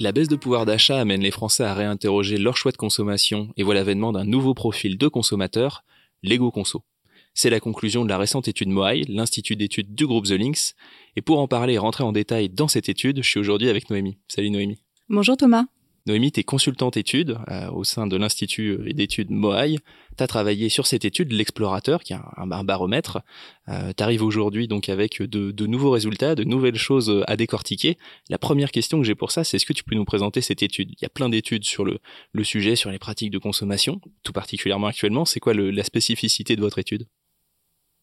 La baisse de pouvoir d'achat amène les Français à réinterroger leur choix de consommation et voit l'avènement d'un nouveau profil de consommateur, l'égo-conso. C'est la conclusion de la récente étude Moai, l'institut d'études du groupe The Links. Et pour en parler et rentrer en détail dans cette étude, je suis aujourd'hui avec Noémie. Salut Noémie. Bonjour Thomas. Noémie, tu es consultante études euh, au sein de l'Institut d'études Moai. Tu as travaillé sur cette étude, l'explorateur, qui est un, baromètre. Euh, tu arrives aujourd'hui donc avec de, nouveaux résultats, de nouvelles choses à décortiquer. La première question que j'ai pour ça, c'est est-ce que tu peux nous présenter cette étude? Il y a plein d'études sur le, sujet, sur les pratiques de consommation, tout particulièrement actuellement. C'est quoi la spécificité de votre étude?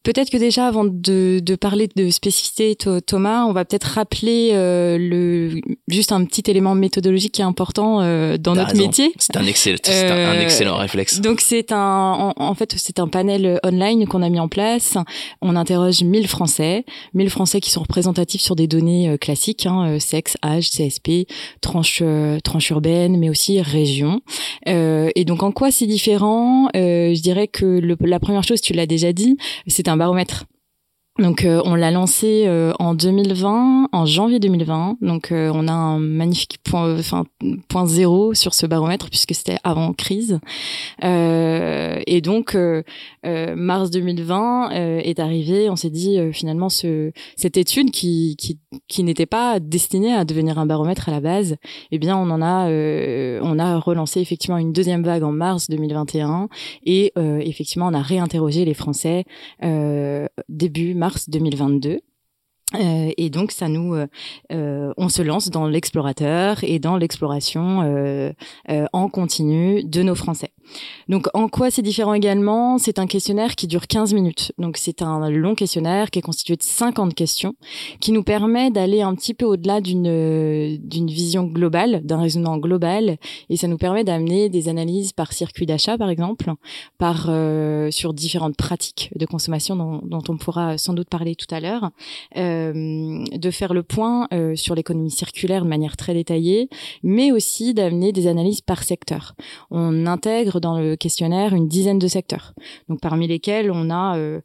Peut-être que déjà, avant de, de, parler de spécificité, Thomas, on va peut-être rappeler euh, le juste un petit élément méthodologique qui est important euh, dans notre métier. C'est un, excellent, euh, un, excellent réflexe. Donc c'est un, en, fait, c'est un panel online qu'on a mis en place. On interroge 1000 Français, 1000 Français qui sont représentatifs sur des données classiques, hein, sexe, âge, CSP, tranche, tranche urbaine, mais aussi région. et donc en quoi c'est différent? Je dirais que le, la première chose, tu l'as déjà dit, c'est un baromètre donc euh, on l'a lancé euh, en 2020, en janvier 2020. Donc euh, on a un magnifique point, enfin point zéro sur ce baromètre puisque c'était avant crise. et donc mars 2020 est arrivé. On s'est dit finalement ce, cette étude qui qui, qui n'était pas destinée à devenir un baromètre à la base, eh bien on en a on a relancé effectivement une deuxième vague en mars 2021 et effectivement on a réinterrogé les Français début mars mars 2022. Euh, et donc ça nous, euh, euh, on se lance dans l'explorateur et dans l'exploration euh, en continu de nos Français. Donc en quoi c'est différent également? C'est un questionnaire qui dure 15 minutes. Donc c'est un long questionnaire qui est constitué de 50 questions qui nous permet d'aller un petit peu au-delà d'une d'une vision globale, d'un raisonnement global et ça nous permet d'amener des analyses par circuit d'achat par exemple, par sur différentes pratiques de consommation dont, dont, on pourra sans doute parler tout à l'heure. De faire le point euh, sur l'économie circulaire de manière très détaillée, mais aussi d'amener des analyses par secteur. On intègre dans le questionnaire une dizaine de secteurs, donc parmi lesquels on a euh,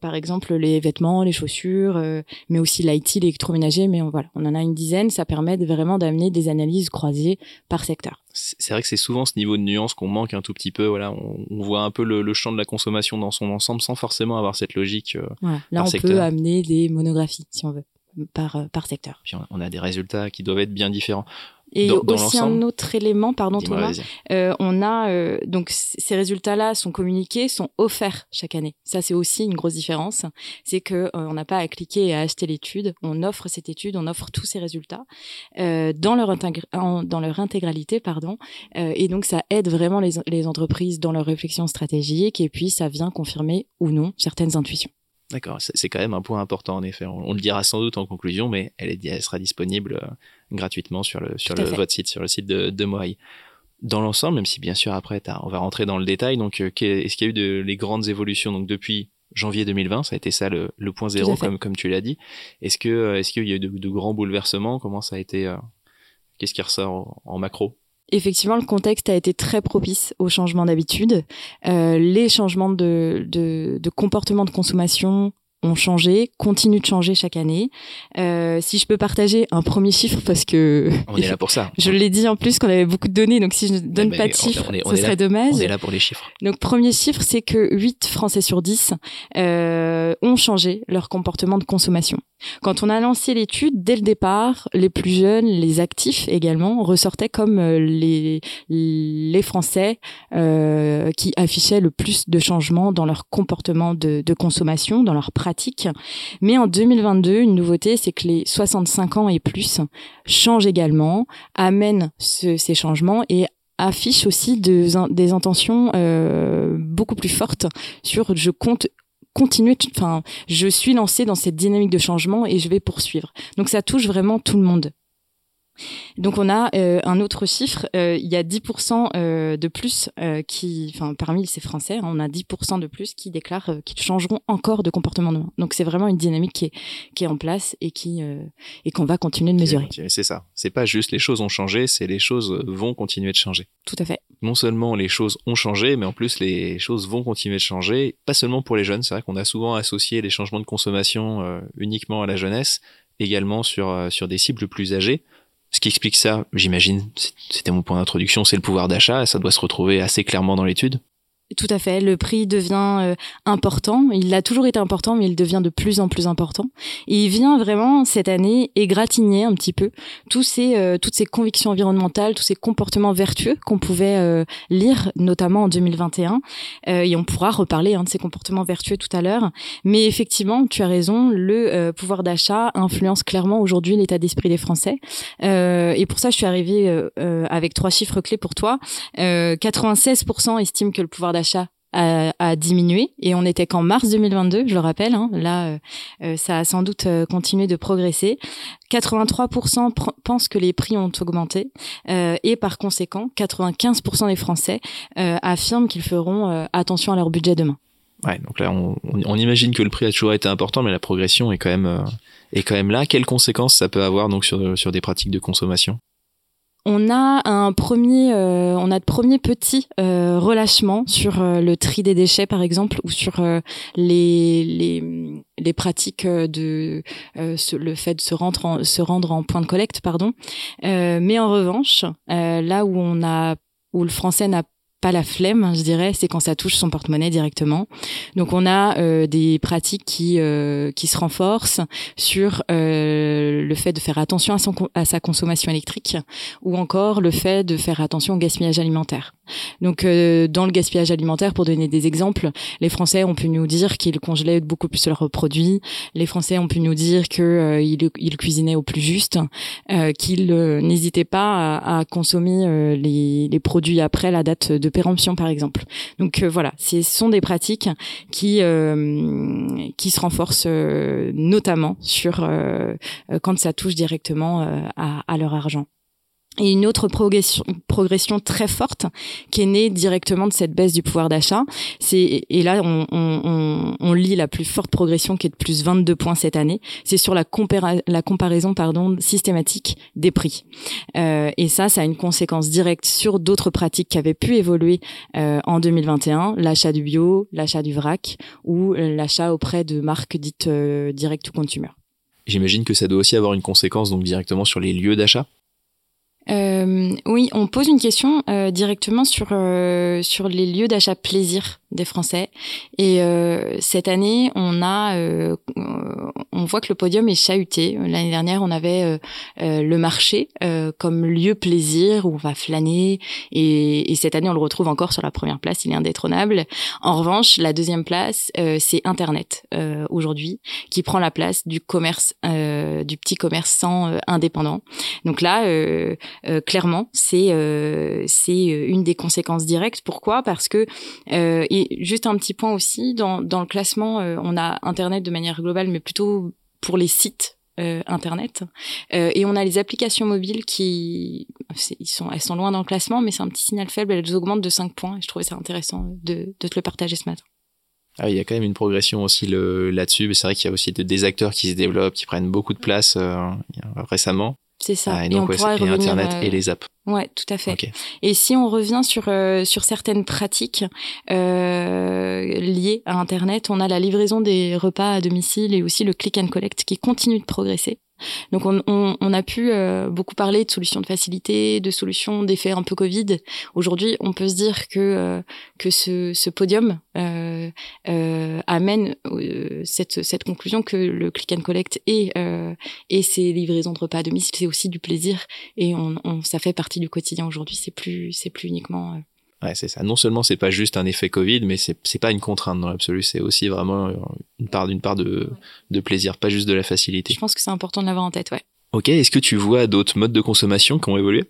par exemple les vêtements, les chaussures, mais aussi l'IT, l'électroménager, mais on, voilà, on en a une dizaine. Ça permet vraiment d'amener des analyses croisées par secteur c'est vrai que c'est souvent ce niveau de nuance qu'on manque un tout petit peu. Voilà, on, voit un peu le, champ de la consommation dans son ensemble sans forcément avoir cette logique. Euh, Là, on peut amener des monographies si on veut par euh, par secteur. Puis on a des résultats qui doivent être bien différents. Et aussi un autre élément, pardon Thomas, euh, on a euh, donc ces résultats-là sont communiqués, sont offerts chaque année. Ça c'est aussi une grosse différence, c'est que euh, on n'a pas à cliquer et à acheter l'étude, on offre cette étude, on offre tous ces résultats euh, dans leur dans leur intégralité, pardon. Euh, et donc ça aide vraiment les, les entreprises dans leur réflexion stratégique et puis ça vient confirmer ou non certaines intuitions. D'accord, c'est quand même un point important en effet. On, le dira sans doute en conclusion, mais elle, est, elle sera disponible euh, gratuitement sur le sur le, votre site, sur le site de, de Moai. Dans l'ensemble, même si bien sûr après on va rentrer dans le détail. Donc, euh, est-ce qu'il y a eu de, les grandes évolutions donc depuis janvier 2020, ça a été ça le, le point zéro comme comme tu l'as dit. Est-ce que euh, est-ce qu'il y a eu de, de, grands bouleversements? Comment ça a été Qu'est-ce qui ressort en macro? Effectivement, le contexte a été très propice au changement d'habitude. Euh, les changements de, de, de, comportement de consommation ont changé, continuent de changer chaque année. Euh, si je peux partager un premier chiffre, parce que on est là pour ça. Je l'ai dit en plus qu'on avait beaucoup de données, donc si je ne donne pas de chiffres, ce serait dommage. On est là pour les chiffres. Donc premier chiffre, c'est que 8 Français sur 10 euh, ont changé leur comportement de consommation. Quand on a lancé l'étude, dès le départ, les plus jeunes, les actifs également, ressortaient comme euh, les, les Français euh, qui affichaient le plus de changements dans leur comportement de, de consommation, dans leur pratique. Mais en 2022, une nouveauté, c'est que les 65 ans et plus changent également, amènent ce, ces changements et affichent aussi de, des intentions euh, beaucoup plus fortes sur je compte continuer, enfin, je suis lancée dans cette dynamique de changement et je vais poursuivre. Donc ça touche vraiment tout le monde. Donc on a euh, un autre chiffre, euh, il y a 10% euh, de plus qui, enfin parmi ces Français, hein, on a 10% de plus qui déclarent qu'ils changeront encore de comportement demain. Donc c'est vraiment une dynamique qui est, qui est en place et qui et qu'on va continuer de mesurer. C'est ça. C'est pas juste les choses ont changé, c'est les choses vont continuer de changer. Tout à fait. Non seulement les choses ont changé, mais en plus les choses vont continuer de changer. Pas seulement pour les jeunes. C'est vrai qu'on a souvent associé les changements de consommation uniquement à la jeunesse, également sur sur des cibles plus âgées Ce qui explique ça, j'imagine, c'était mon point d'introduction, c'est le pouvoir d'achat, ça doit se retrouver assez clairement dans l'étude. Tout à fait. Le prix devient euh, important. Il a toujours été important, mais il devient de plus en plus important. Il vient vraiment cette année égratigner un petit peu tous ces, euh, toutes ces convictions environnementales, tous ces comportements vertueux qu'on pouvait euh, lire, notamment en 2021. et on pourra reparler hein, de ces comportements vertueux tout à l'heure. Mais effectivement, tu as raison. Le pouvoir d'achat influence clairement aujourd'hui l'état d'esprit des Français. et pour ça, je suis arrivée avec trois chiffres clés pour toi. 96% estiment que le pouvoir d'achat d'achat a, diminué et on était qu'en mars 2022, je le rappelle. Hein. là, euh, euh, ça a sans doute euh, continué de progresser. 83% pensent que les prix ont augmenté et par conséquent, 95% des Français affirment qu'ils feront attention à leur budget demain. Ouais, donc là, on, imagine que le prix a toujours été important, mais la progression est quand même est quand même là. Quelles conséquences ça peut avoir donc sur sur des pratiques de consommation? On a un premier, euh, on a de premiers petits euh, relâchements sur euh, le tri des déchets par exemple ou sur les, les, les pratiques de le fait de se rendre en, se rendre en point de collecte pardon. mais en revanche, là où on a où le français n'a pas la flemme, je dirais, c'est quand ça touche son porte-monnaie directement. Donc on a euh, des pratiques qui euh, qui se renforcent sur euh, le fait de faire attention à, son, à sa consommation électrique ou encore le fait de faire attention au gaspillage alimentaire. Donc dans le gaspillage alimentaire, pour donner des exemples, les Français ont pu nous dire qu'ils congelaient beaucoup plus leurs produits. Les Français ont pu nous dire qu'ils ils cuisinaient au plus juste, qu'ils n'hésitaient pas à, à consommer les, les produits après la date de péremption par exemple. Donc euh, voilà, ce sont des pratiques qui euh, qui se renforcent euh, notamment sur quand ça touche directement à leur argent et une autre progression, progression très forte qui est née directement de cette baisse du pouvoir d'achat. C'est et là on, on, on, lit la plus forte progression qui est de plus 22 points cette année. C'est sur la, la comparaison pardon systématique des prix. Euh, et ça, ça a une conséquence directe sur d'autres pratiques qui avaient pu évoluer euh, en 2021, l'achat du bio, l'achat du vrac ou l'achat auprès de marques dites euh, direct to consumer. J'imagine que ça doit aussi avoir une conséquence donc directement sur les lieux d'achat? Euh, oui, on pose une question euh, directement sur euh, sur les lieux d'achat plaisir des Français. Et euh, cette année, on a, euh, on voit que le podium est chahuté. L'année dernière, on avait euh, euh le marché euh, comme lieu plaisir où on va flâner. Et, et, cette année, on le retrouve encore sur la première place. Il est indétrônable. En revanche, la deuxième place, c'est Internet aujourd'hui, qui prend la place du commerce, du petit commerçant indépendant. Donc là, clairement, c'est c'est une des conséquences directes. Pourquoi? Parce que juste un petit point aussi, dans, le classement, euh, on a Internet de manière globale, mais plutôt pour les sites euh, internet. Euh, et on a les applications mobiles qui sont elles sont loin dans le classement mais c'est un petit signal faible. Elles augmentent de 5 points. Et je trouvais ça intéressant de, de te le partager ce matin. Ah, il y a quand même une progression aussi là-dessus. Mais c'est vrai qu'il y a aussi des acteurs qui se développent qui prennent beaucoup de place récemment c'est ça. Ah, et, donc, on pourra revenir, Internet et les apps. Ouais, tout à fait. Et si on revient sur euh, sur certaines pratiques euh, liées à Internet, on a la livraison des repas à domicile et aussi le click and collect qui continue de progresser. Donc on, on, on a pu euh, beaucoup parler de solutions de facilité, de solutions d'effet un peu Covid. Aujourd'hui, on peut se dire que euh, que ce, ce podium euh, euh amène cette, cette conclusion que le click and collect et et ces livraisons de repas à domicile, c'est aussi du plaisir et on, on, ça fait partie du quotidien aujourd'hui. C'est plus c'est plus uniquement Ouais, c'est ça. Non seulement c'est pas juste un effet Covid, mais c'est c'est pas une contrainte dans l'absolu. C'est aussi vraiment une part d'une part de de plaisir, pas juste de la facilité. Je pense que c'est important de l'avoir en tête, ouais. Ok. Est-ce que tu vois d'autres modes de consommation qui ont évolué?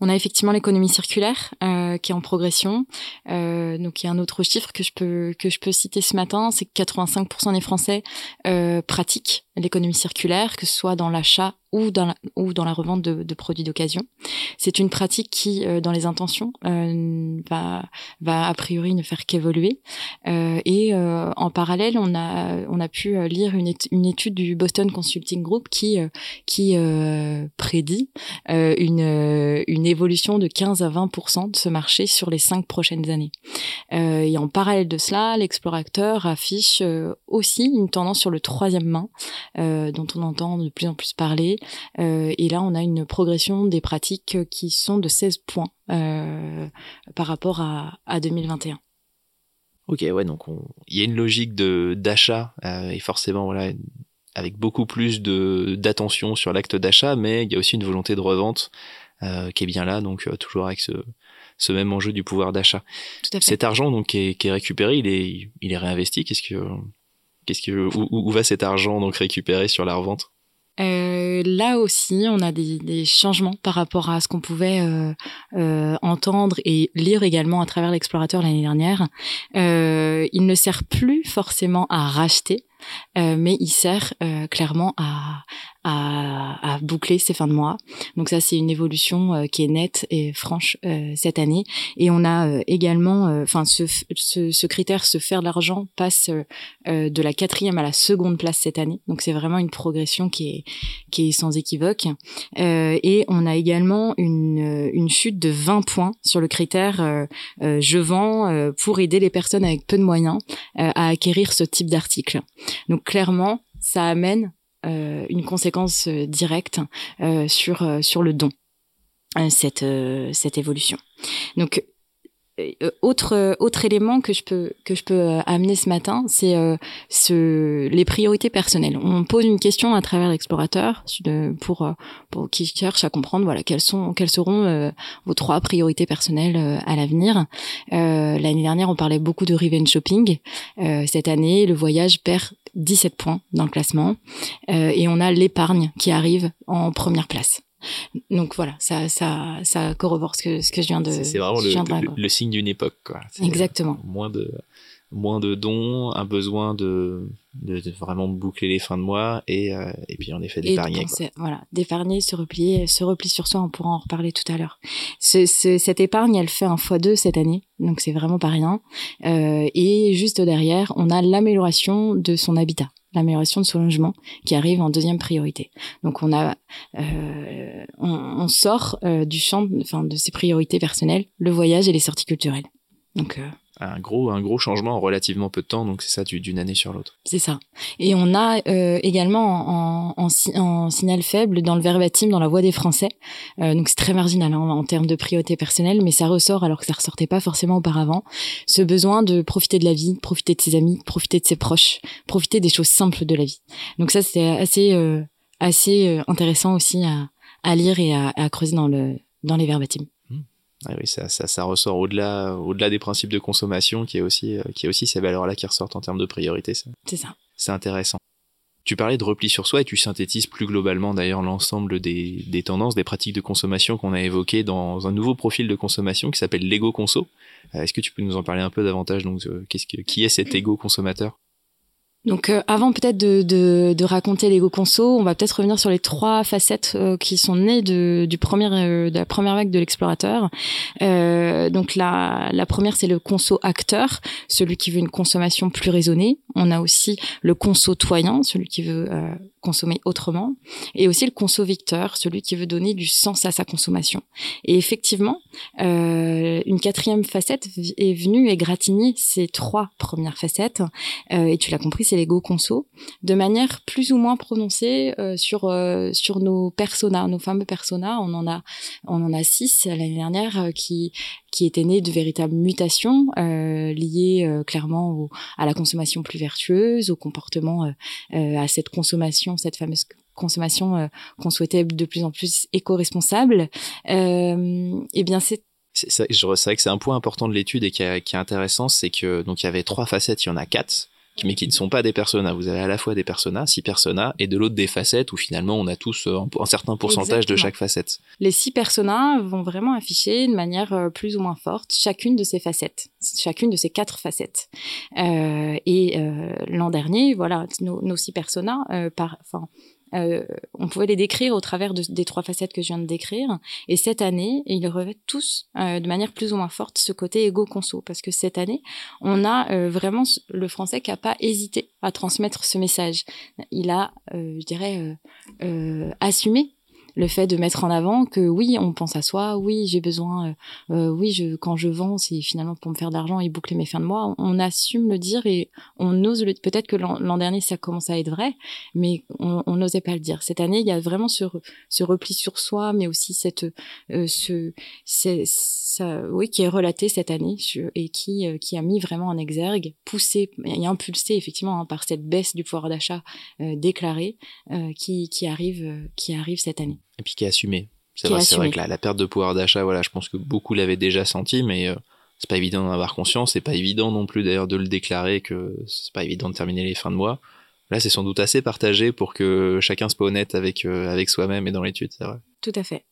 On a effectivement l'économie circulaire euh, qui est en progression. Euh, donc il y a un autre chiffre que je peux que je peux citer ce matin, c'est que 85% des Français euh, pratiquent l'économie circulaire, que ce soit dans l'achat ou dans la, ou dans la revente de, de produits d'occasion. C'est une pratique qui, euh, dans les intentions, euh, va, va a priori ne faire qu'évoluer. Euh, et en parallèle, on a, on a pu lire une, une étude du Boston Consulting Group qui, qui prédit une, une évolution de 15 à 20% de ce marché sur les cinq prochaines années. Euh, et en parallèle de cela, l'explorateur affiche euh, aussi une tendance sur le troisième main, euh, dont on entend de plus en plus parler. et là, on a une progression des pratiques qui sont de 16 points par rapport à, à 2021. Ok, ouais, donc il y a une logique de d'achat et forcément voilà avec beaucoup plus de d'attention sur l'acte d'achat, mais il y a aussi une volonté de revente euh, qui est bien là, donc euh, toujours avec ce, ce même enjeu du pouvoir d'achat. Cet argent donc qui est, qui est, récupéré, il est, il est réinvesti. Qu'est-ce que, qu'est-ce que, où, où, va cet argent donc récupéré sur la revente? Euh, là aussi, on a des, des, changements par rapport à ce qu'on pouvait euh, euh, entendre et lire également à travers l'explorateur l'année dernière. Il ne sert plus forcément à racheter, mais il sert clairement à, à, à, boucler ses fins de mois. Donc ça, c'est une évolution euh, qui est nette et franche cette année. Et on a également, enfin, ce, ce, ce, critère, se faire de l'argent, passe de la quatrième à la seconde place cette année. Donc c'est vraiment une progression qui est, qui est sans équivoque. et on a également une, une chute de 20 points sur le critère je vends pour aider les personnes avec peu de moyens à acquérir ce type d'article. Donc clairement, ça amène euh, une conséquence euh, directe euh, sur sur le don cette cette évolution. Donc euh, autre euh, autre élément que je peux que je peux euh, amener ce matin, c'est ce les priorités personnelles. On pose une question à travers l'explorateur pour pour qui cherche à comprendre voilà quelles sont quelles seront vos trois priorités personnelles à l'avenir. L'année dernière, on parlait beaucoup de revenge shopping. cette année, le voyage perd 17 points dans le classement et on a l'épargne qui arrive en première place. Donc voilà, ça, ça, ça corrobore ce que, ce que je viens de. C'est vraiment le, signe d'une époque, quoi. Exactement. Moins de, moins de dons, un besoin de, de, vraiment boucler les fins de mois et, euh, et puis en effet d'épargner. Voilà, d'épargner, se replier, se replier sur soi. On pourra en reparler tout à l'heure. Ce, cette épargne, elle fait un fois deux cette année, donc c'est vraiment pas rien. Euh, et juste derrière, on a l'amélioration de son habitat l'amélioration de son logement qui arrive en deuxième priorité. Donc on a, euh, on, sort euh, du champ, enfin de ses priorités personnelles, le voyage et les sorties culturelles. Donc euh, un gros un gros changement en relativement peu de temps donc c'est ça d'une année sur l'autre. C'est ça. Et on a euh, également en, en, en, signal faible dans le verbatim dans la voix des Français. Euh, donc c'est très marginal hein, en termes de priorité personnelle mais ça ressort alors que ça ressortait pas forcément auparavant. Ce besoin de profiter de la vie profiter de ses amis profiter de ses proches profiter des choses simples de la vie. Donc ça c'est assez euh, assez euh, intéressant aussi à, à lire et à, à creuser dans le dans les verbatims ah oui, ça, ça, ça ressort au-delà, au-delà des principes de consommation, qui est aussi, euh, qui est aussi ces valeurs-là qui ressortent en termes de priorité. C'est ça. C'est intéressant. Tu parlais de repli sur soi et tu synthétises plus globalement d'ailleurs l'ensemble des, des tendances, des pratiques de consommation qu'on a évoquées dans un nouveau profil de consommation qui s'appelle l'ego conso. Euh, est-ce que tu peux nous en parler un peu davantage? Donc, euh, qu'est-ce que, qui est cet ego consommateur? Donc euh, avant peut-être de, raconter l'ego conso, on va peut-être revenir sur les trois facettes euh, qui sont nées de, du premier, euh, de la première vague de l'explorateur. donc la, la première c'est le conso acteur, celui qui veut une consommation plus raisonnée. On a aussi le conso toyant, celui qui veut consommer autrement, et aussi le conso victeur, celui qui veut donner du sens à sa consommation. Et effectivement, une quatrième facette est venue égratigner ces trois premières facettes. et tu l'as compris, c'est l'ego conso, de manière plus ou moins prononcée euh, sur euh, sur nos personas, nos fameux personas. On en a on en a six l'année dernière euh, qui qui étaient nés de véritables mutations liées clairement à la consommation plus vertueuse, au comportement, à cette consommation, cette fameuse consommation qu'on souhaitait de plus en plus éco-responsable. eh bien, c'est c'est vrai que c'est un point important de l'étude et qui, qui est intéressant, c'est que donc il y avait trois facettes, il y en a quatre mais qui ne sont pas des personas. Vous avez à la fois des personas, six personas, et de l'autre des facettes où finalement on a tous euh, un, certain pourcentage de chaque facette. Les six personas vont vraiment afficher de manière euh, plus ou moins forte chacune de ces facettes, chacune de ces quatre facettes. Euh, et euh, l'an dernier, voilà, nos, nos six personas, euh, par, enfin, euh, on pouvait les décrire au travers des trois facettes que je viens de décrire. Et cette année, ils revêtent tous, euh, de manière plus ou moins forte, ce côté égo-conso. Parce que cette année, on a euh, vraiment le français qui n'a pas hésité à transmettre ce message. Il a, je dirais, assumé le fait de mettre en avant que oui, on pense à soi, oui, j'ai besoin, euh, euh, oui, je, quand je vends, c'est finalement pour me faire de l'argent et boucler mes fins de mois. On, assume le dire et on ose le. Peut-être que l'an dernier ça commence à être vrai, mais on n'osait pas le dire. Cette année, il y a vraiment ce, ce repli sur soi, mais aussi cette, euh, ce, ça, oui, qui est relaté cette année et qui, qui a mis vraiment en exergue, poussé et impulsé effectivement hein, par cette baisse du pouvoir d'achat déclaré qui, qui arrive, qui arrive cette année. Et puis qui est assumé. C'est vrai, vrai, que la, perte de pouvoir d'achat, voilà, je pense que beaucoup l'avaient déjà senti, mais euh, c'est pas évident d'en avoir conscience. C'est pas évident non plus d'ailleurs de le déclarer que c'est pas évident de terminer les fins de mois. Là, c'est sans doute assez partagé pour que chacun soit honnête avec euh, avec soi-même et dans l'étude, c'est vrai. Tout à fait.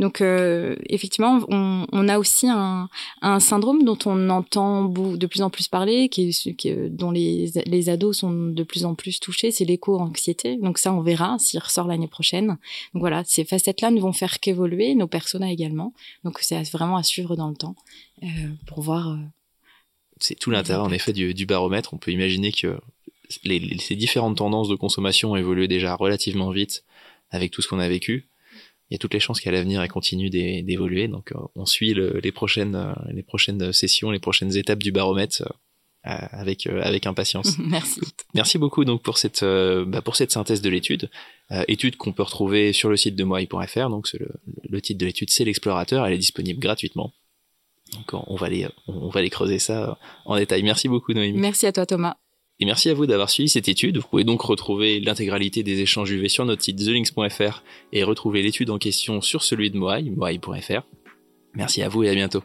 Donc euh, effectivement, on, a aussi un, syndrome dont on entend de plus en plus parler, qui, dont les, les, ados sont de plus en plus touchés, c'est l'éco-anxiété. Donc ça, on verra s'il ressort l'année prochaine. Donc voilà, ces facettes-là ne vont faire qu'évoluer, nos personas également. Donc c'est vraiment à suivre dans le temps euh, pour voir. Euh, c'est tout l'intérêt en effet du, baromètre. On peut imaginer que ces différentes tendances de consommation ont évolué déjà relativement vite avec tout ce qu'on a vécu il y a toutes les chances qu'à l'avenir elle continue d'évoluer. Donc euh, on suit les prochaines euh, les prochaines sessions, les prochaines étapes du baromètre euh, avec avec impatience. Merci. Merci beaucoup donc pour cette bah, pour cette synthèse de l'étude, étude qu'on peut retrouver sur le site de moi.fr. Donc le, le titre de l'étude c'est l'explorateur, elle est disponible gratuitement. Donc on va aller on va aller creuser ça en détail. Merci beaucoup Noémie. Merci à toi Thomas. Et merci à vous d'avoir suivi cette étude. Vous pouvez donc retrouver l'intégralité des échanges UV sur notre site thelinks.fr et retrouver l'étude en question sur celui de Moai, moai.fr. Merci à vous et à bientôt.